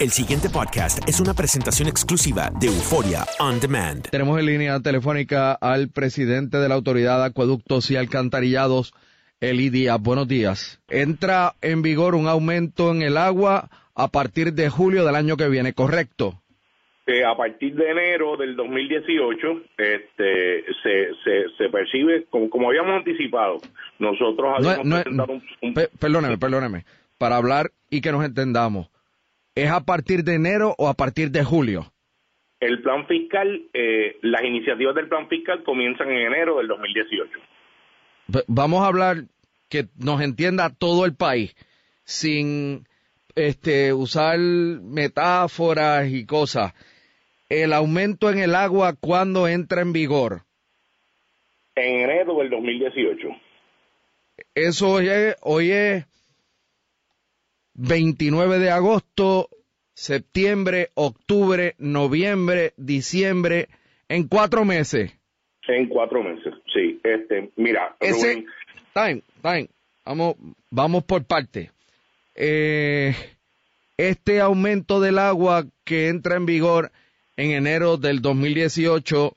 El siguiente podcast es una presentación exclusiva de Euforia On Demand. Tenemos en línea telefónica al presidente de la Autoridad de Acueductos y Alcantarillados, Eli Díaz. Buenos días. Entra en vigor un aumento en el agua a partir de julio del año que viene, ¿correcto? Eh, a partir de enero del 2018 este, se, se, se percibe, como, como habíamos anticipado, nosotros No, habíamos no, presentado un, un- pe- perdóneme, perdóneme. Para hablar y que nos entendamos, ¿es a partir de enero o a partir de julio? el plan fiscal, eh, las iniciativas del plan fiscal comienzan en enero del 2018. V- Vamos a hablar que nos entienda todo el país, sin este usar metáforas y cosas. El aumento en el agua, ¿cuándo entra en vigor? En enero del 2018. Eso hoy es, hoy es 29 de agosto, septiembre, octubre, noviembre, diciembre, en cuatro meses. En cuatro meses, sí. Este, mira, Ese, Rubén, time, time, vamos, vamos por parte. Eh, este aumento del agua que entra en vigor en enero del 2018,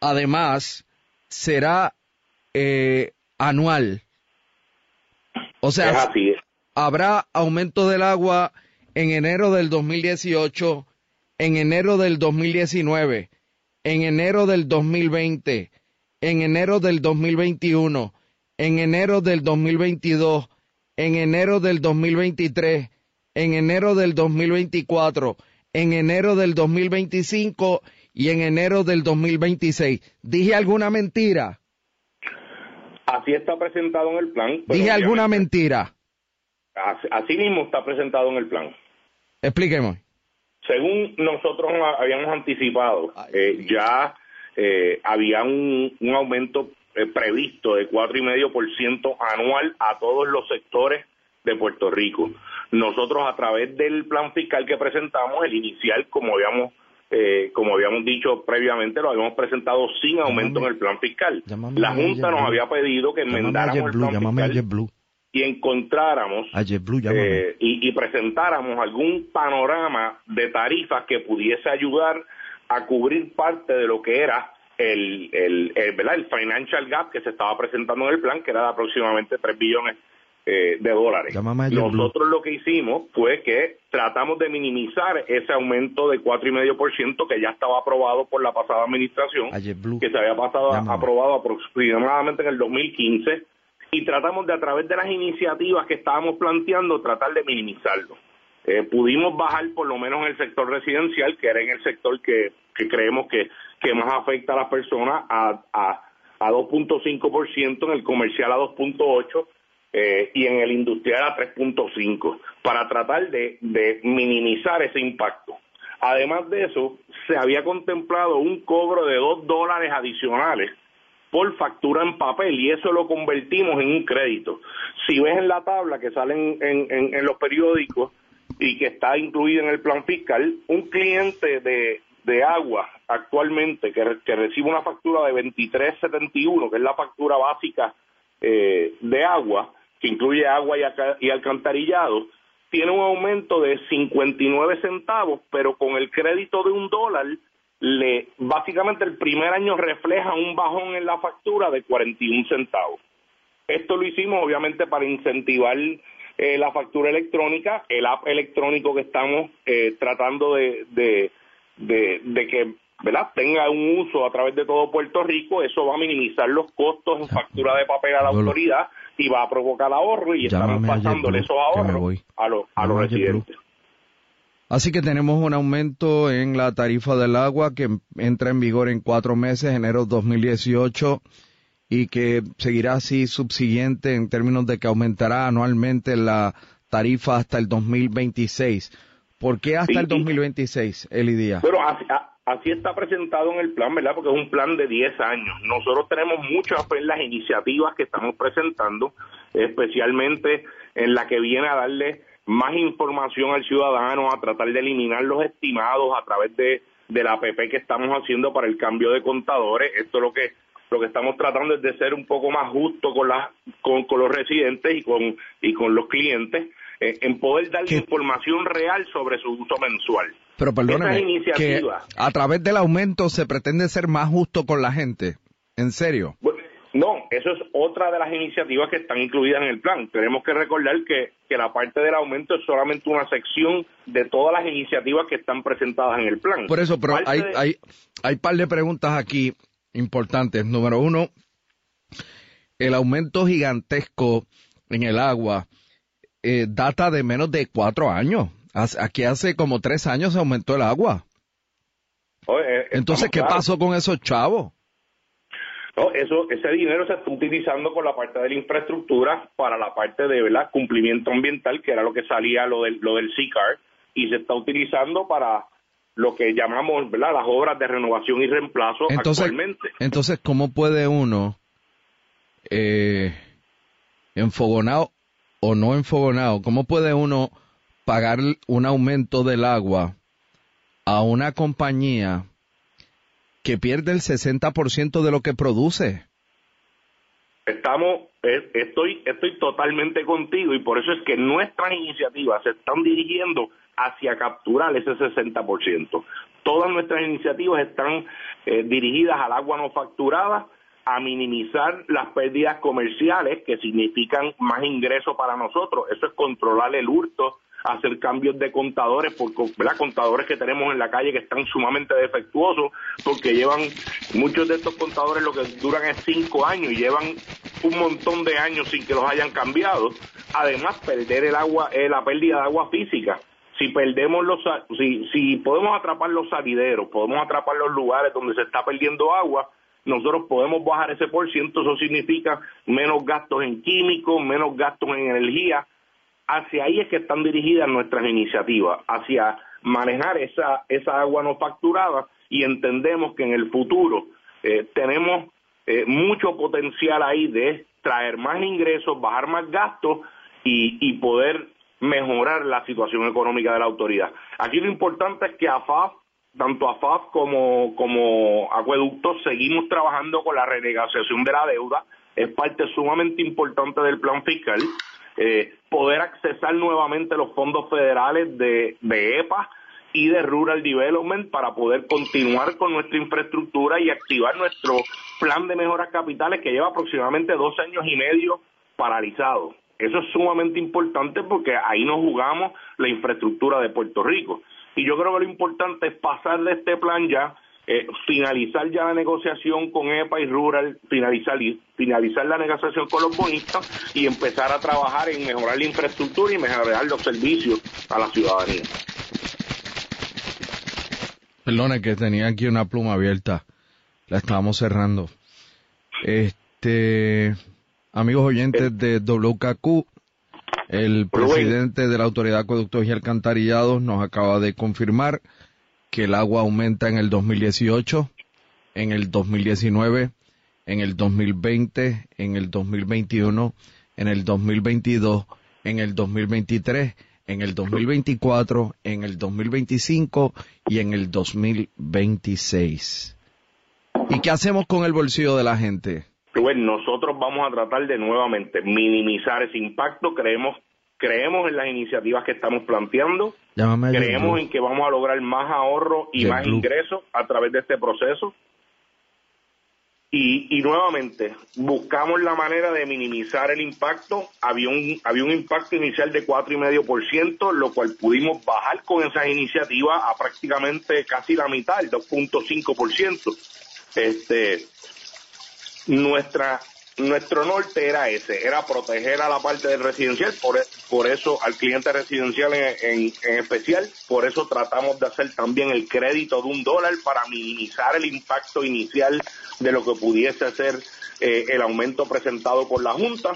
además, será eh, anual. O sea, es así. Habrá aumento del agua en enero del 2018, en enero del 2019, en enero del 2020, en enero del 2021, en enero del 2022, en enero del 2023, en enero del 2024, en enero del 2025 y en enero del 2026. ¿Dije alguna mentira? Así está presentado en el plan. pero ¿Dije alguna mentira? Así, así mismo está presentado en el plan. Explíqueme. Según nosotros habíamos anticipado, eh, ya eh, había un, un aumento eh, previsto de cuatro y medio por ciento anual a todos los sectores de Puerto Rico. Nosotros a través del plan fiscal que presentamos, el inicial, como habíamos eh, como habíamos dicho previamente, lo habíamos presentado sin aumento en el plan fiscal. La Junta nos había pedido que enmendáramos el plan fiscal. Y encontráramos llámame. eh, y, y presentáramos algún panorama de tarifas que pudiese ayudar a cubrir parte de lo que era el, el, el, ¿verdad? el financial gap que se estaba presentando en el plan, que era de aproximadamente 3 billones eh, de dólares. Nosotros lo que hicimos fue que tratamos de minimizar ese aumento de 4,5% que ya estaba aprobado por la pasada administración que se había pasado aprobado aproximadamente en el 2015 y tratamos de a través de las iniciativas que estábamos planteando tratar de minimizarlo. Eh, pudimos bajar por lo menos en el sector residencial, que era en el sector que, que creemos que, que más afecta a las personas, a, a, a 2.5%, en el comercial a 2.8%, eh, y en el industrial a 3.5 para tratar de, de minimizar ese impacto. Además de eso, se había contemplado un cobro de 2 dólares adicionales por factura en papel y eso lo convertimos en un crédito. Si ves en la tabla que sale en, los periódicos y que está incluida en el plan fiscal, un cliente de, agua actualmente que, recibe una factura de 23.71, que es la factura básica eh, de agua, que incluye agua y, y alcantarillado, tiene un aumento de 59 centavos, pero con el crédito de un dólar le básicamente el primer año refleja un bajón en la factura de 41 centavos. Esto lo hicimos obviamente para incentivar eh, la factura electrónica, el app electrónico que estamos eh, tratando de, de, de, que ¿verdad? tenga un uso a través de todo Puerto Rico, eso va a minimizar los costos en factura de papel a la autoridad y va a provocar ahorro y estamos pasándole esos ahorros a, los a los residentes. Así que tenemos un aumento en la tarifa del agua que entra en vigor en cuatro meses, enero 2018, y que seguirá así subsiguiente en términos de que aumentará anualmente la tarifa hasta el 2026. ¿Por qué hasta el 2026, Elidia? Pero así, así, está presentado en el plan, ¿verdad? Porque es un plan de 10 años. Nosotros tenemos mucho fe en las iniciativas que estamos presentando, especialmente en la que viene a darle más información al ciudadano, a tratar de eliminar los estimados a través de, de la APP que estamos haciendo para el cambio de contadores. Esto lo que lo que estamos tratando es de ser un poco más justo con, la, con, los residentes y con, y con los clientes eh, en poder darle información real sobre su uso mensual. Pero perdóneme, que a través del aumento se pretende ser más justo con la gente. ¿En serio? Eso es otra de las iniciativas que están incluidas en el plan. Tenemos que recordar que, la parte del aumento es solamente una sección de todas las iniciativas que están presentadas en el plan. Por eso, pero hay, hay, hay par de preguntas aquí importantes. Número uno, el aumento gigantesco en el agua eh, data de menos de cuatro años. Aquí hace como tres años se aumentó el agua. Eh, Entonces, ¿qué pasó con esos chavos? No, eso, ese dinero se está utilizando con la parte de la infraestructura para la parte de ¿verdad? cumplimiento ambiental, que era lo que salía lo del, lo del CICAR, y se está utilizando para lo que llamamos ¿verdad? las obras de renovación y reemplazo actualmente. Entonces, ¿cómo puede uno, eh, enfogonado o no enfogonado, cómo puede uno pagar un aumento del agua a una compañía que pierde el 60% de lo que produce. Estamos, estoy, estoy totalmente contigo y por eso es que nuestras iniciativas se están dirigiendo hacia capturar ese 60%. Todas nuestras iniciativas están eh, dirigidas al agua no facturada, a minimizar las pérdidas comerciales que significan más ingresos para nosotros. Eso es controlar el hurto hacer cambios de contadores, por, ¿verdad? contadores que tenemos en la calle que están sumamente defectuosos, porque llevan, muchos de estos contadores lo que duran es cinco años y llevan un montón de años sin que los hayan cambiado. Además, perder el agua, eh, la pérdida de agua física. Si perdemos los, si, si podemos atrapar los salideros, podemos atrapar los lugares donde se está perdiendo agua, nosotros podemos bajar ese por ciento, eso significa menos gastos en químicos, menos gastos en energía, hacia ahí es que están dirigidas nuestras iniciativas, hacia manejar esa, esa agua no facturada y entendemos que en el futuro eh, tenemos eh, mucho potencial ahí de traer más ingresos, bajar más gastos y, y poder mejorar la situación económica de la autoridad. Aquí lo importante es que AFAF, tanto AFAF como, como Acueductos, seguimos trabajando con la renegociación de la deuda, es parte sumamente importante del plan fiscal eh, poder accesar nuevamente los fondos federales de, de EPA y de Rural Development para poder continuar con nuestra infraestructura y activar nuestro plan de mejoras capitales que lleva aproximadamente dos años y medio paralizado. Eso es sumamente importante porque ahí nos jugamos la infraestructura de Puerto Rico. Y yo creo que lo importante es pasar de este plan ya eh, finalizar ya la negociación con EPA y Rural, finalizar, finalizar la negociación con los bonistas y empezar a trabajar en mejorar la infraestructura y mejorar los servicios a la ciudadanía. Perdone que tenía aquí una pluma abierta, la estábamos cerrando. Este, Amigos oyentes de WKQ, el presidente de la Autoridad de Acueductos y Alcantarillados nos acaba de confirmar que el agua aumenta en el 2018, en el 2019, en el 2020, en el 2021, en el 2022, en el 2023, en el 2024, en el 2025 y en el 2026. ¿Y qué hacemos con el bolsillo de la gente? Bueno, nosotros vamos a tratar de nuevamente minimizar ese impacto. Creemos creemos en las iniciativas que estamos planteando. creemos en que vamos a lograr más ahorro y más ingresos a través de este proceso. Y, nuevamente, buscamos la manera de minimizar el impacto. Había un, había un impacto inicial de 4,5%, lo cual pudimos bajar con esas iniciativas a prácticamente casi la mitad, el 2.5%. Este, nuestra nuestro norte era ese, era proteger a la parte del residencial, por, por eso al cliente residencial en, especial, por eso tratamos de hacer también el crédito de un dólar para minimizar el impacto inicial de lo que pudiese ser eh, el aumento presentado por la Junta.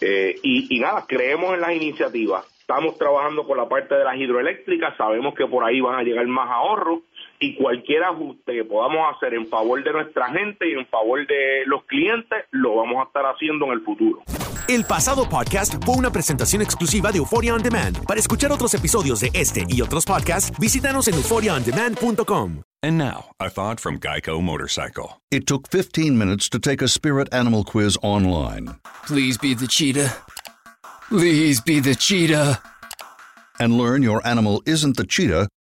Eh, y, y nada, creemos en las iniciativas. Estamos trabajando con la parte de las hidroeléctricas, sabemos que por ahí van a llegar más ahorros y cualquier ajuste que podamos hacer en favor de nuestra gente y en favor de los clientes, lo vamos a estar haciendo en el futuro. El pasado podcast fue una presentación exclusiva de Euphoria On Demand. Para escuchar otros episodios de este y otros podcasts, visítanos en euphoriaondemand.com. And now, a thought from Geico Motorcycle. It took 15 minutes to take a spirit animal quiz online. Please be the cheetah. Please be the cheetah. And learn your animal isn't the cheetah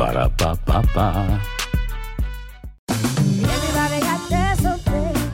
Para pa pa pa.